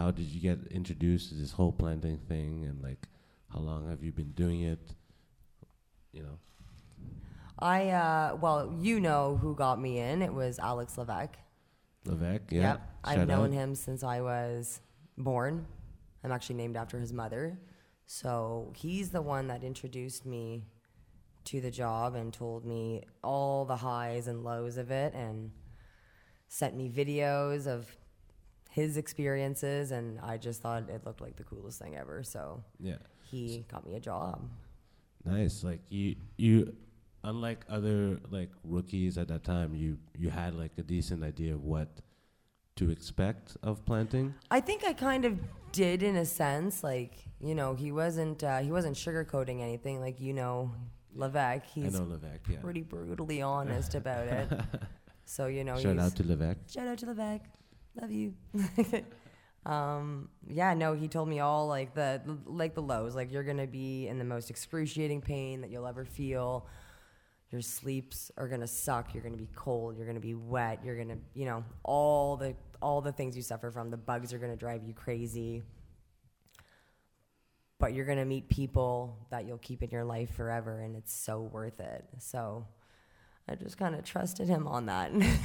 how did you get introduced to this whole planting thing, and like how long have you been doing it? You know. I uh, well, you know who got me in. It was Alex Levesque. Levesque, yeah. Yep, I've Shout known out. him since I was born. I'm actually named after his mother. So he's the one that introduced me to the job and told me all the highs and lows of it and sent me videos of his experiences and I just thought it looked like the coolest thing ever. So Yeah. he got me a job. Nice. Like you, you, unlike other like rookies at that time, you you had like a decent idea of what to expect of planting. I think I kind of did in a sense. Like you know, he wasn't uh, he wasn't sugarcoating anything. Like you know, Levesque, I he's know Levesque. Yeah. pretty brutally honest about it. So you know, Shout out to Levesque. shout out to Levesque, love you. um, yeah, no, he told me all like the like the lows. Like you're gonna be in the most excruciating pain that you'll ever feel. Your sleeps are gonna suck. You're gonna be cold. You're gonna be wet. You're gonna, you know, all the all the things you suffer from. The bugs are gonna drive you crazy. But you're gonna meet people that you'll keep in your life forever, and it's so worth it. So, I just kind of trusted him on that.